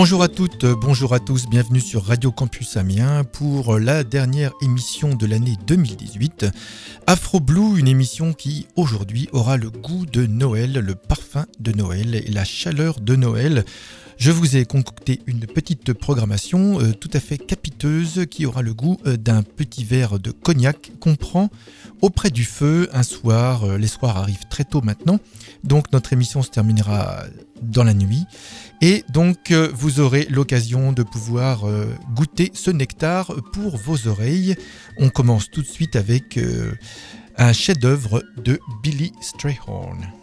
Bonjour à toutes, bonjour à tous, bienvenue sur Radio Campus Amiens pour la dernière émission de l'année 2018. Afro Blue, une émission qui aujourd'hui aura le goût de Noël, le parfum de Noël et la chaleur de Noël. Je vous ai concocté une petite programmation euh, tout à fait capiteuse qui aura le goût euh, d'un petit verre de cognac qu'on prend auprès du feu un soir. Euh, les soirs arrivent très tôt maintenant, donc notre émission se terminera dans la nuit. Et donc vous aurez l'occasion de pouvoir goûter ce nectar pour vos oreilles. On commence tout de suite avec un chef-d'œuvre de Billy Strayhorn.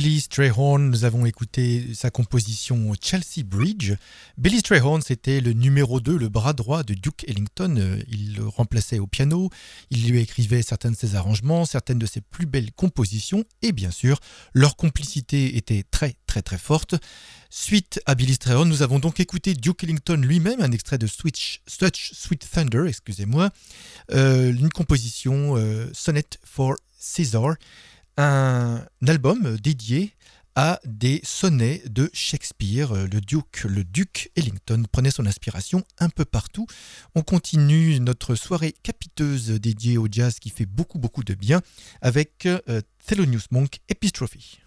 Billy Strayhorn, nous avons écouté sa composition Chelsea Bridge. Billy Strayhorn, c'était le numéro 2, le bras droit de Duke Ellington. Il le remplaçait au piano, il lui écrivait certains de ses arrangements, certaines de ses plus belles compositions, et bien sûr, leur complicité était très très très forte. Suite à Billy Strayhorn, nous avons donc écouté Duke Ellington lui-même, un extrait de Switch, Sweet Thunder, excusez-moi, euh, une composition euh, Sonnet for Caesar un album dédié à des sonnets de Shakespeare. Le duc, le duc Ellington prenait son inspiration un peu partout. On continue notre soirée capiteuse dédiée au jazz qui fait beaucoup beaucoup de bien avec euh, Thelonious Monk Epistrophe.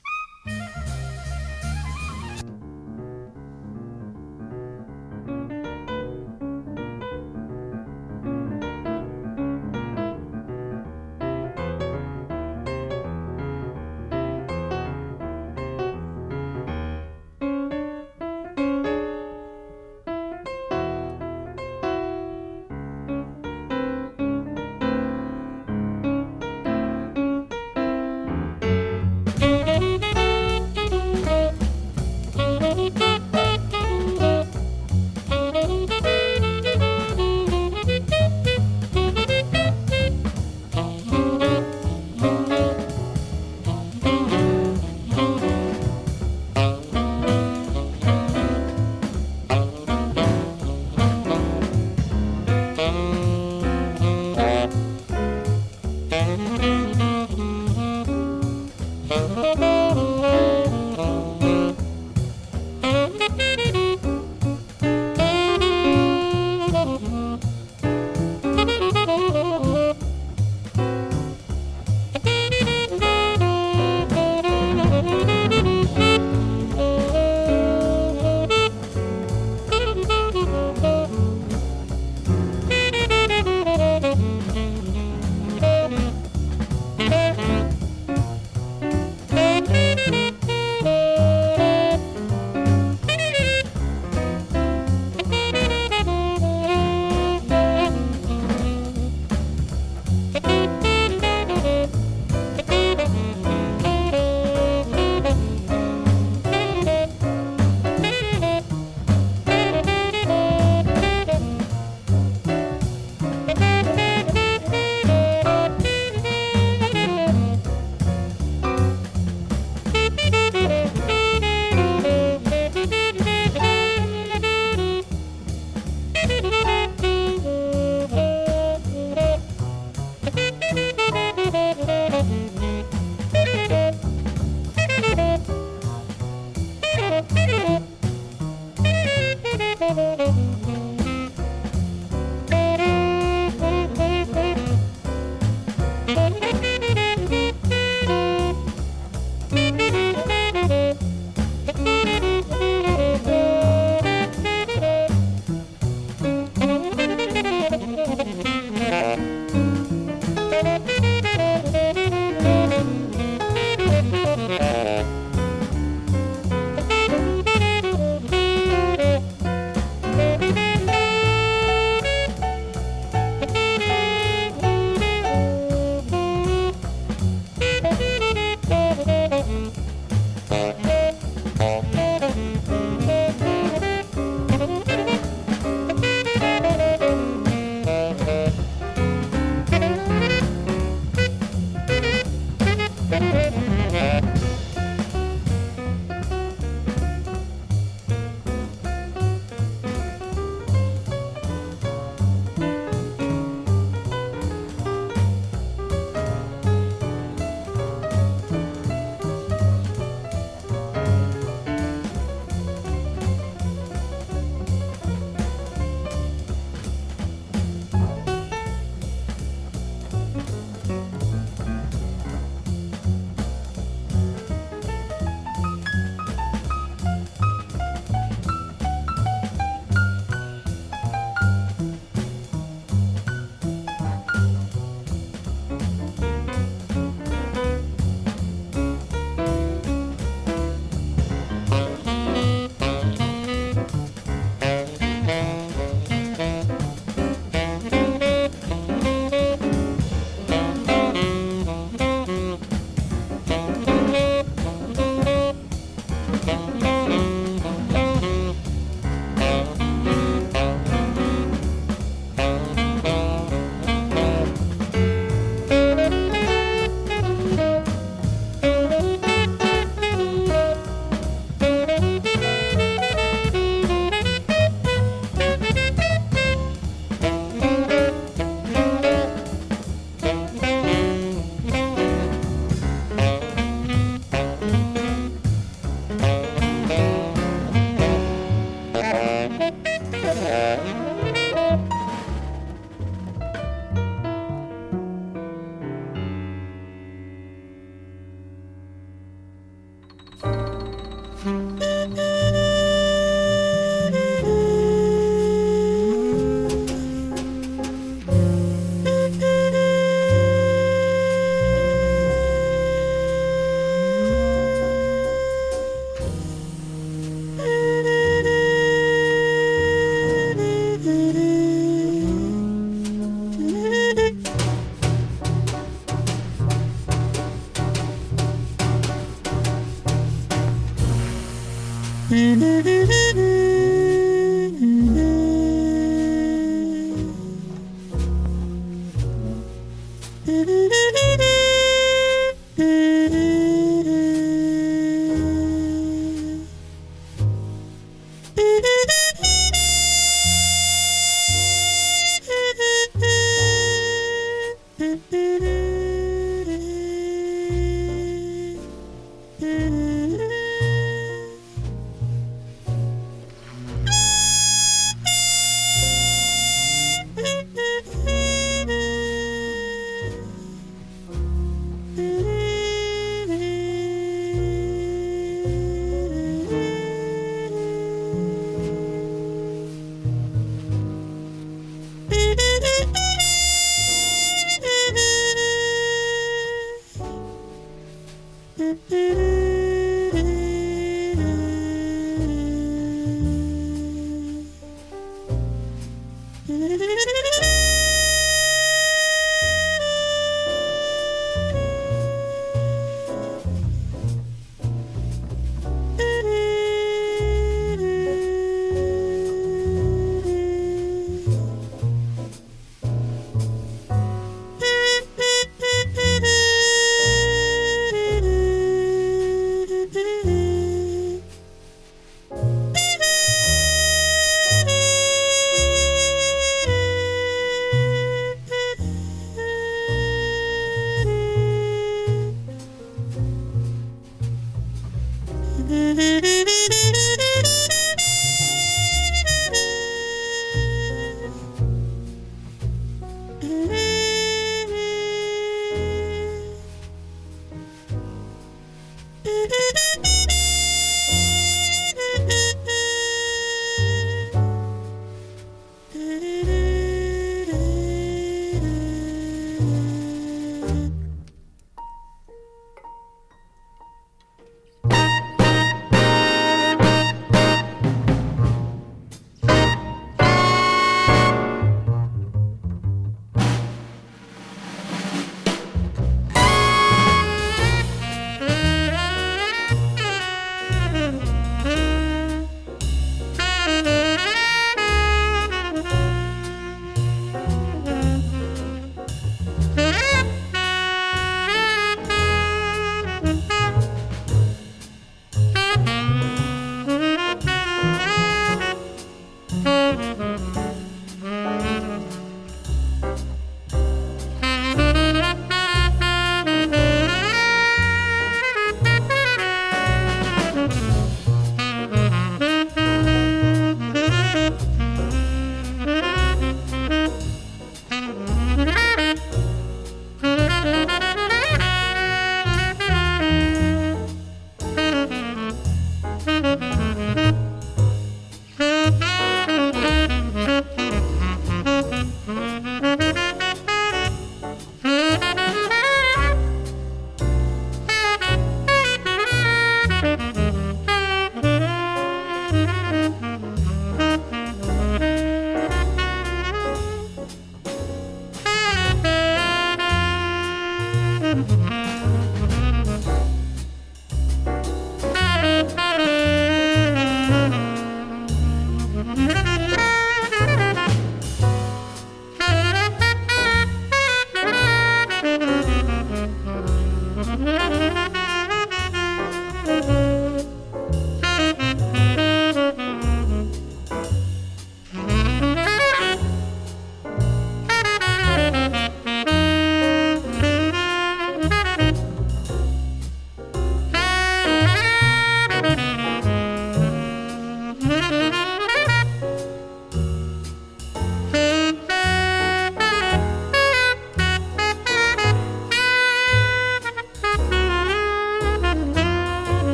Mm-hmm.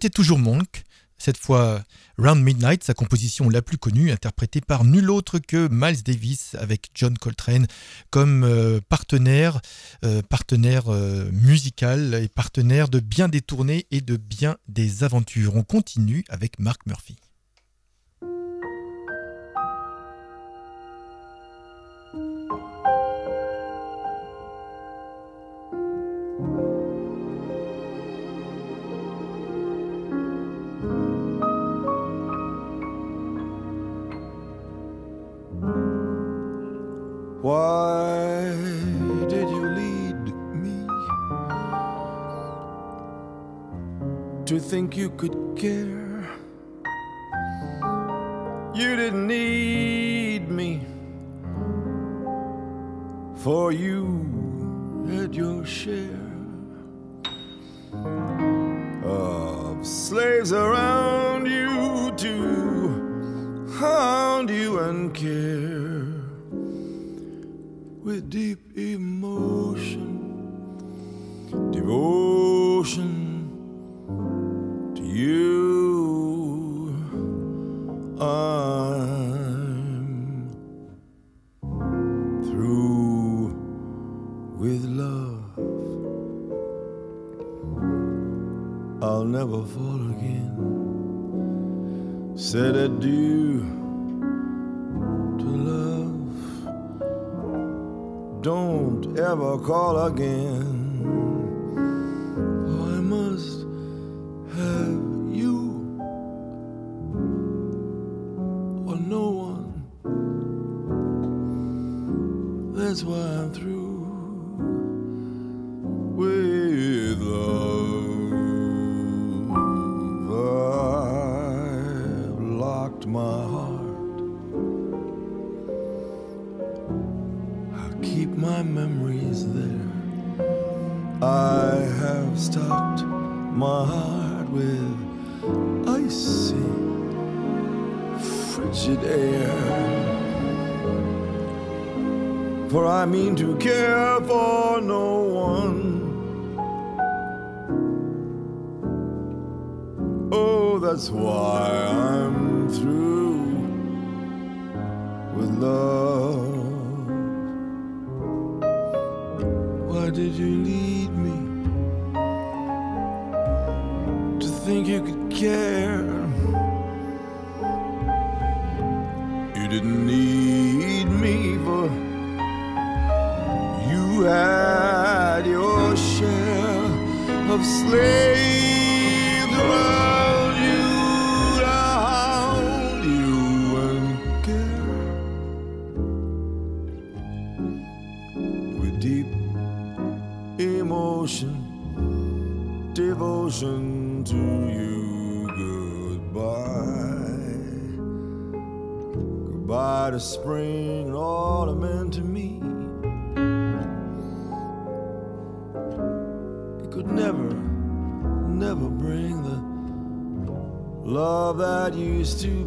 C'était toujours Monk, cette fois Round Midnight, sa composition la plus connue, interprétée par nul autre que Miles Davis avec John Coltrane comme euh, partenaire, euh, euh, musical et partenaire de bien des tournées et de bien des aventures. On continue avec Mark Murphy. My heart. I keep my memories there. I have stocked my heart with icy, frigid air. For I mean to care for no one. Oh, that's why I'm through with love. Why did you lead me to think you could care? You didn't need me, for you had your share of slaves spring and autumn to me. It could never, never bring the love that used to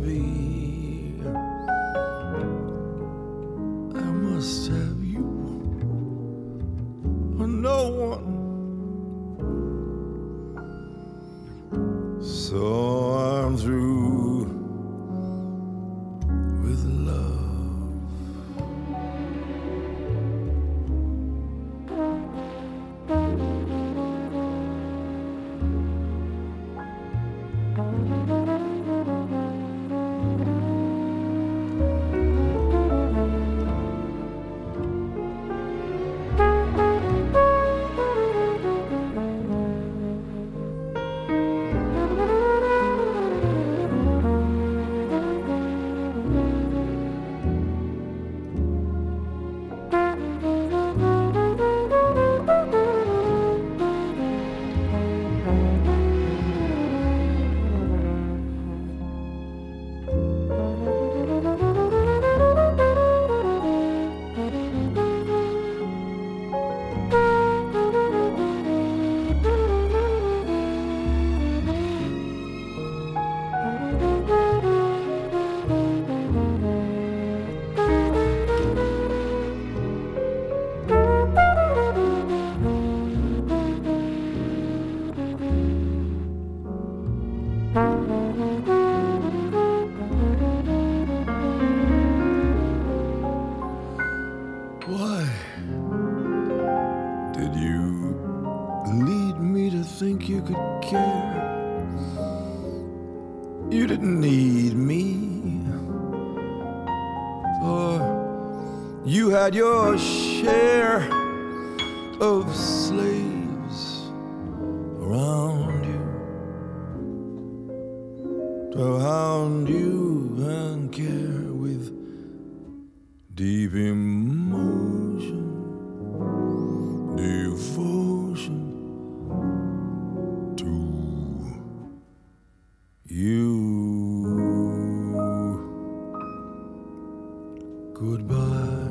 Goodbye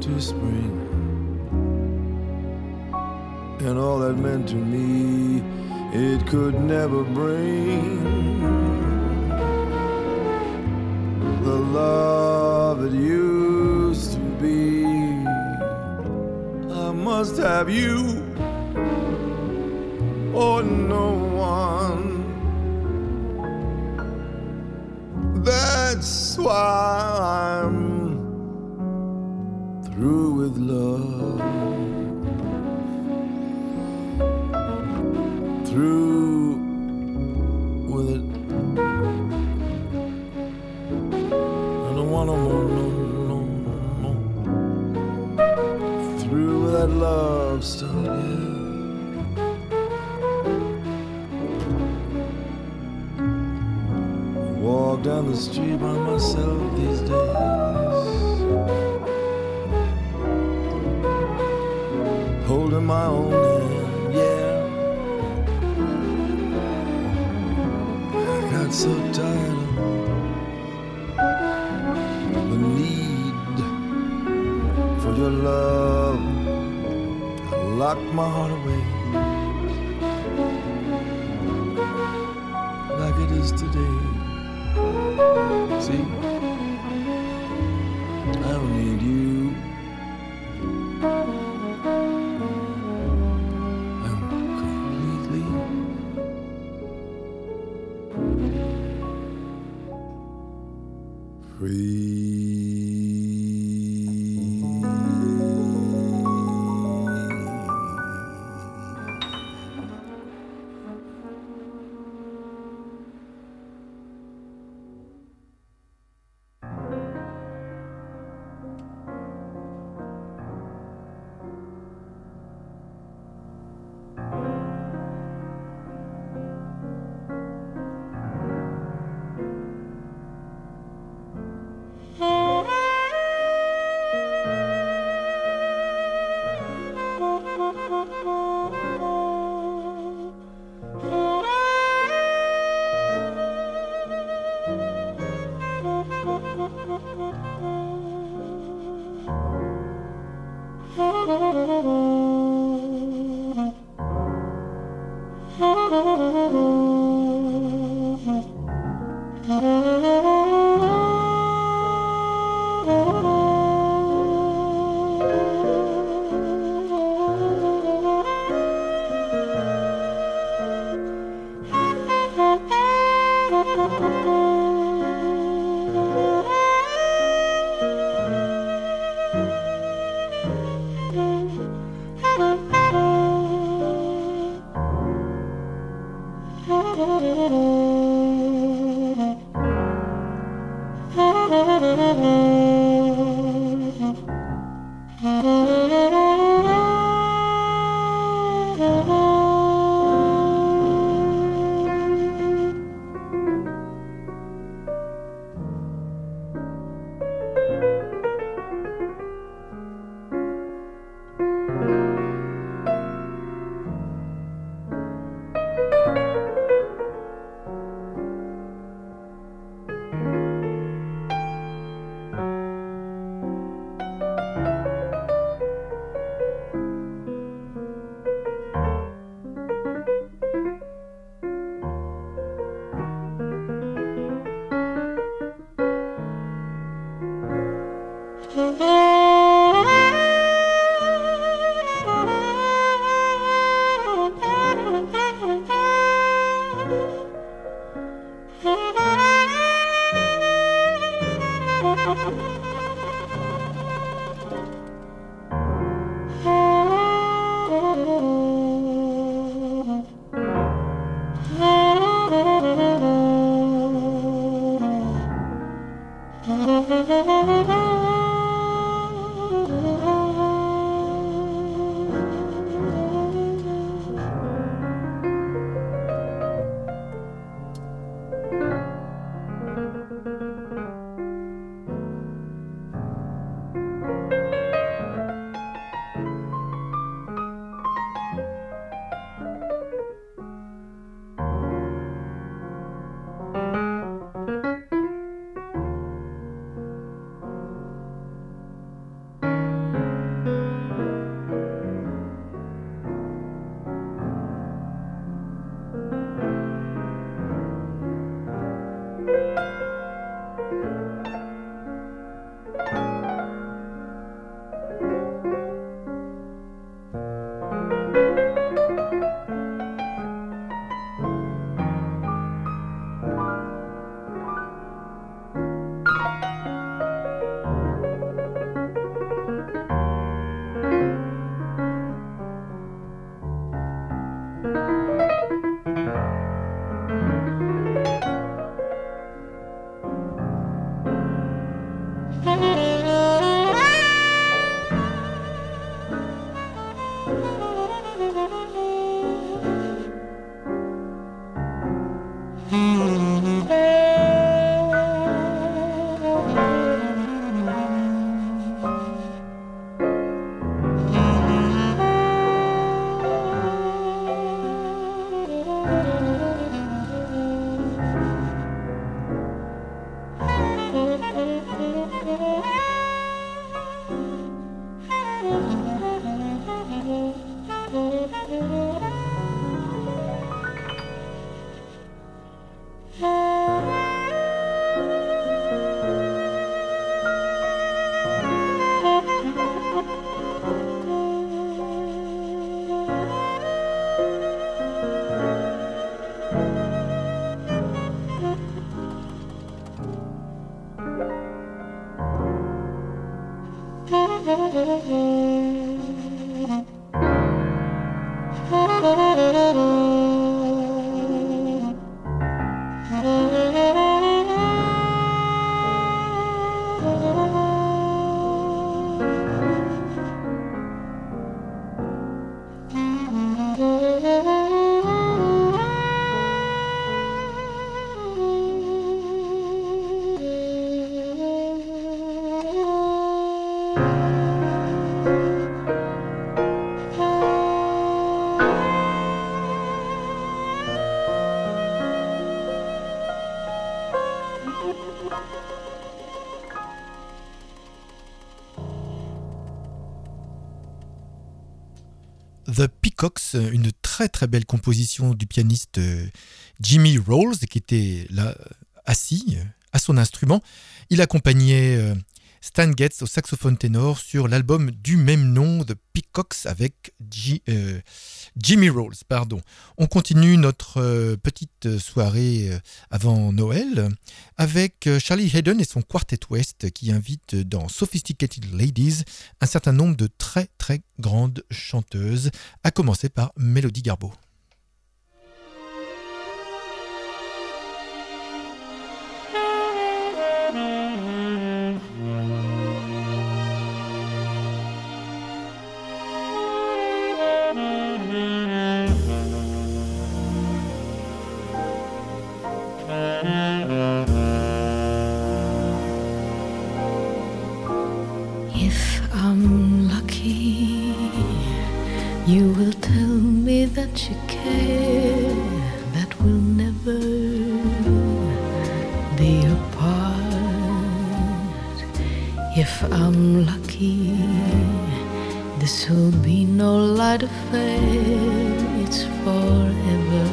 to spring and all that meant to me it could never bring the love it used to be. I must have you or no I'm through with love. Street by myself these days. Holding my own hand, yeah. I got so tired of the need for your love. I locked my heart away like it is today. ¿Sí? The Peacocks, une très très belle composition du pianiste euh, Jimmy Rolls, qui était là assis euh, à son instrument. Il accompagnait euh, Stan Getz au saxophone ténor sur l'album du même nom de Peacocks avec euh, Jimmy Rolls. Pardon. On continue notre euh, petite soirée euh, avant Noël avec Charlie Hayden et son Quartet West qui invite dans Sophisticated Ladies un certain nombre de très très grandes chanteuses, à commencer par Melody Garbo. That you care that will never be apart. If I'm lucky, this will be no light affair, it's forever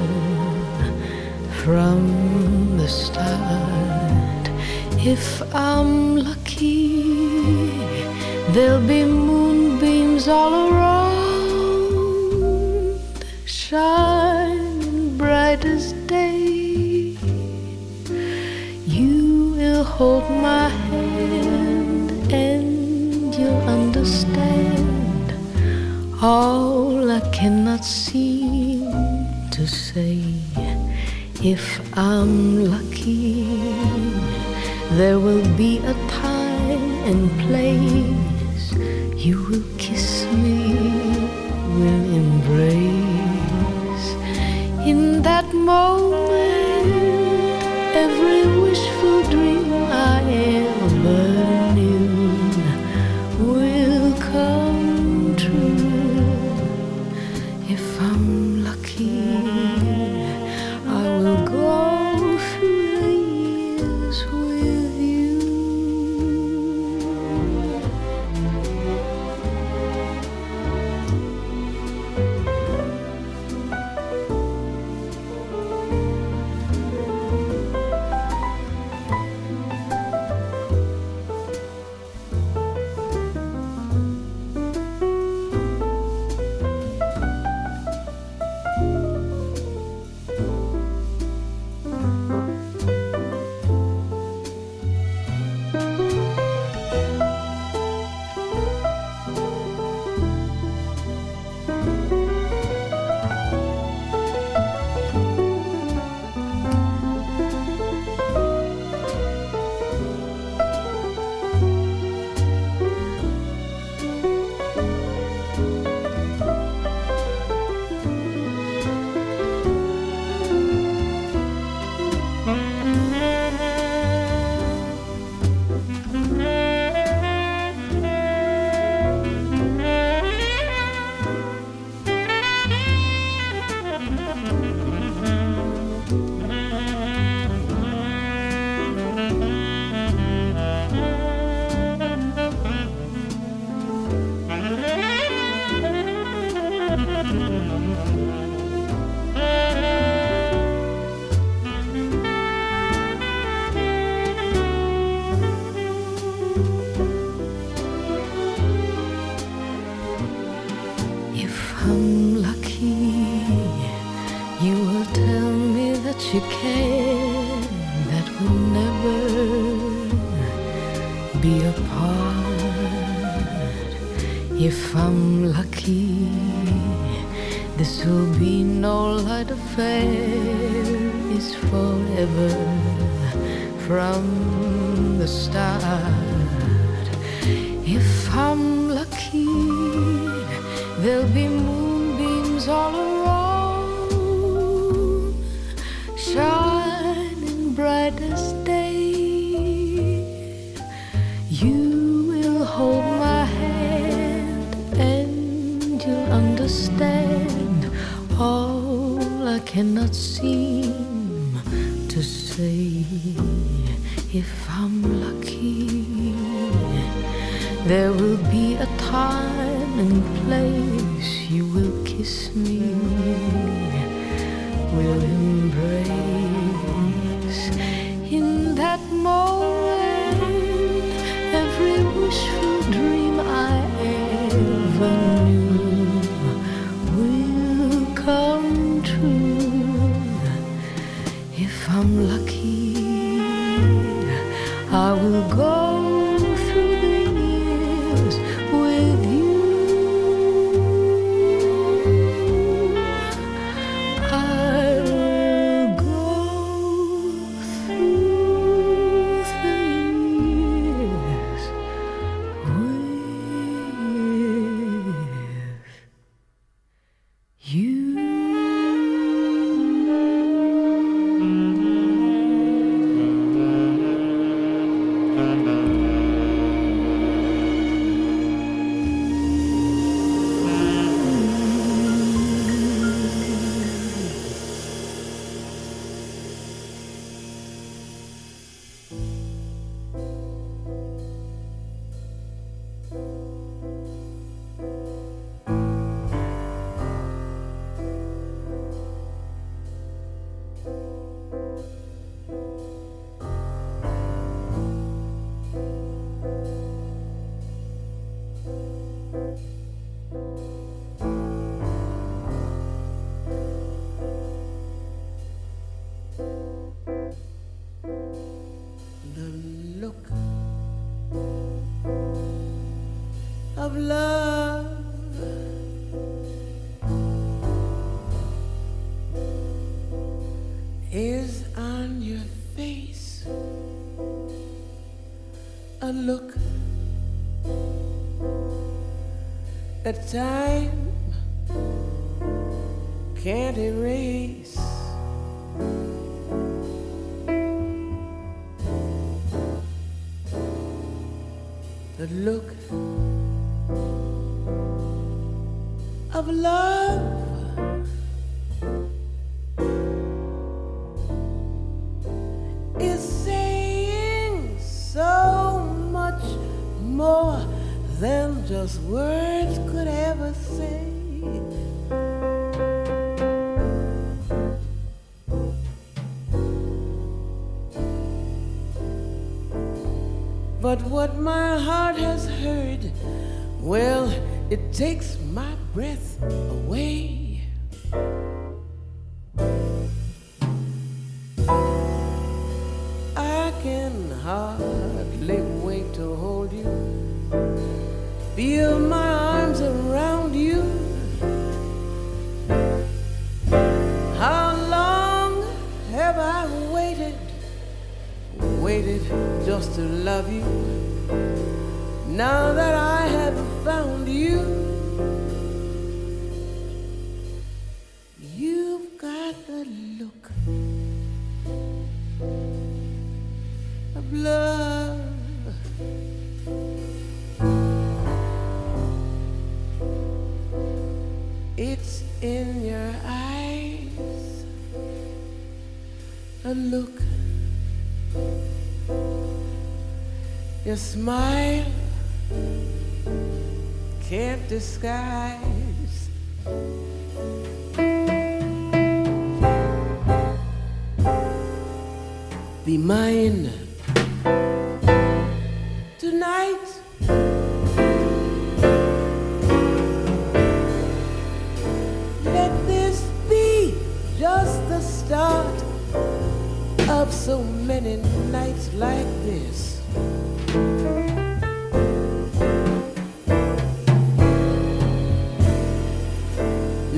from the start. If I'm lucky, there'll be moonbeams all around shining bright as day. You will hold my hand and you'll understand all I cannot seem to say. If I'm lucky, there will be a time and place you will kiss me, will embrace that moment, time. just words could ever say. But what my heart has heard, well, it takes my breath away. smile. Can't disguise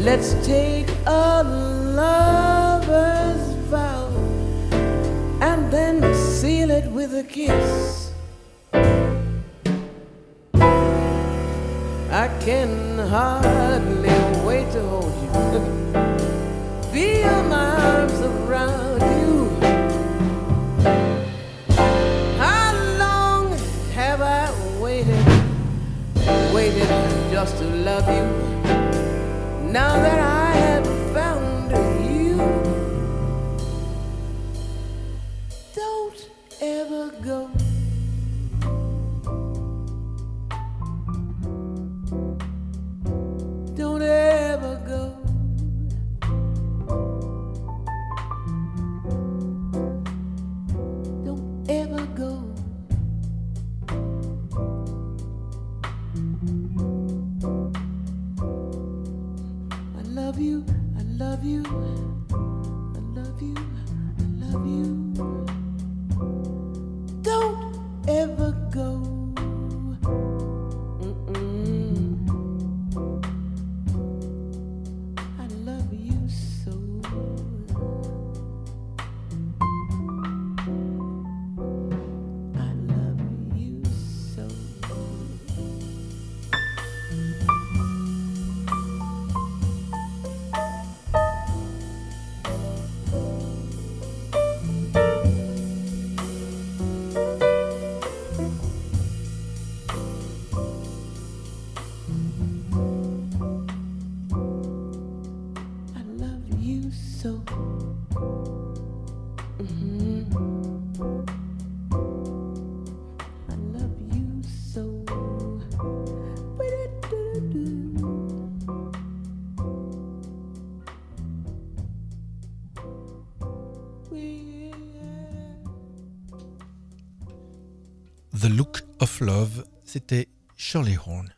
Let's take a lover's vow and then seal it with a kiss. I can hardly wait to hold you, feel my arms around you. How long have I waited, waited just to love you? now that I The Look of Love, c'était Shirley Horn.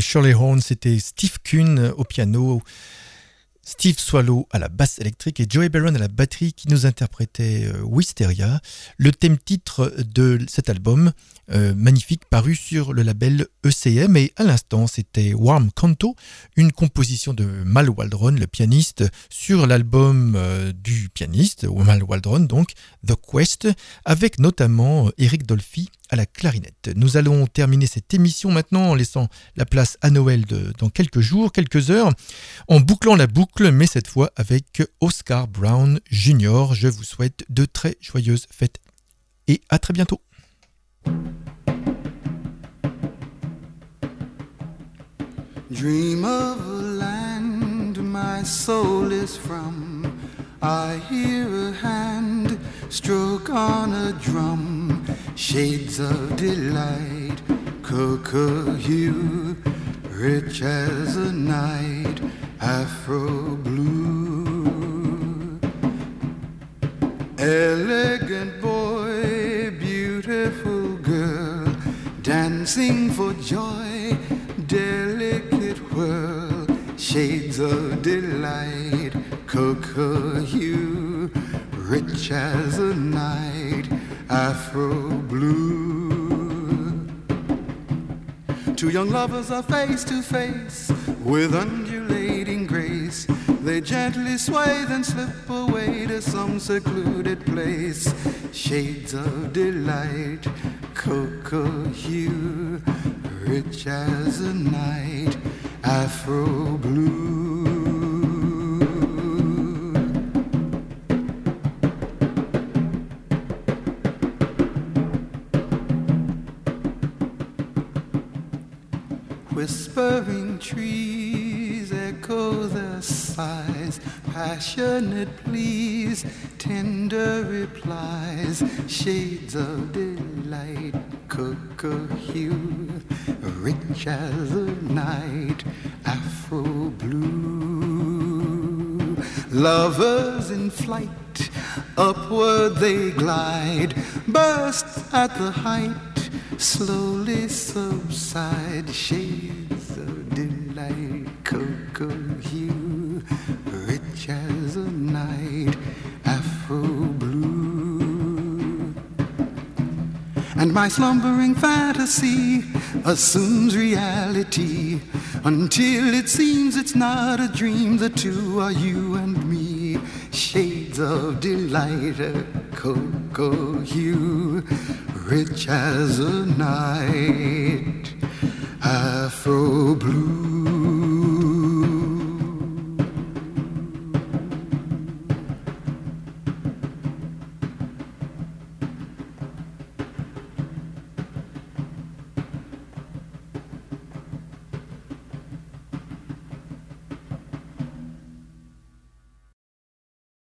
Shirley Horn, c'était Steve Kuhn au piano, Steve Swallow à la basse électrique et Joey Barron à la batterie qui nous interprétait euh, Wisteria, le thème titre de cet album euh, magnifique paru sur le label ECM et à l'instant c'était Warm Canto, une composition de Mal Waldron, le pianiste, sur l'album euh, du pianiste, Mal Waldron donc, The Quest, avec notamment Eric Dolphy à la clarinette. Nous allons terminer cette émission maintenant en laissant la place à Noël dans quelques jours, quelques heures, en bouclant la boucle, mais cette fois avec Oscar Brown Jr. Je vous souhaite de très joyeuses fêtes et à très bientôt. Shades of delight, cocoa hue, rich as a night, afro blue. Elegant boy, beautiful girl, dancing for joy, delicate whirl, shades of delight, cocoa hue, rich as a night afro blue. Two young lovers are face to face with undulating grace. They gently sway, then slip away to some secluded place. Shades of delight, cocoa hue, rich as a night, afro blue. Sighs, passionate pleas, tender replies, shades of delight, cocoa hue, rich as a night, afro blue. Lovers in flight, upward they glide, burst at the height slowly subside shades of delight my slumbering fantasy assumes reality. Until it seems it's not a dream the two are you and me. Shades of delight a cocoa hue rich as a night, Afro blue.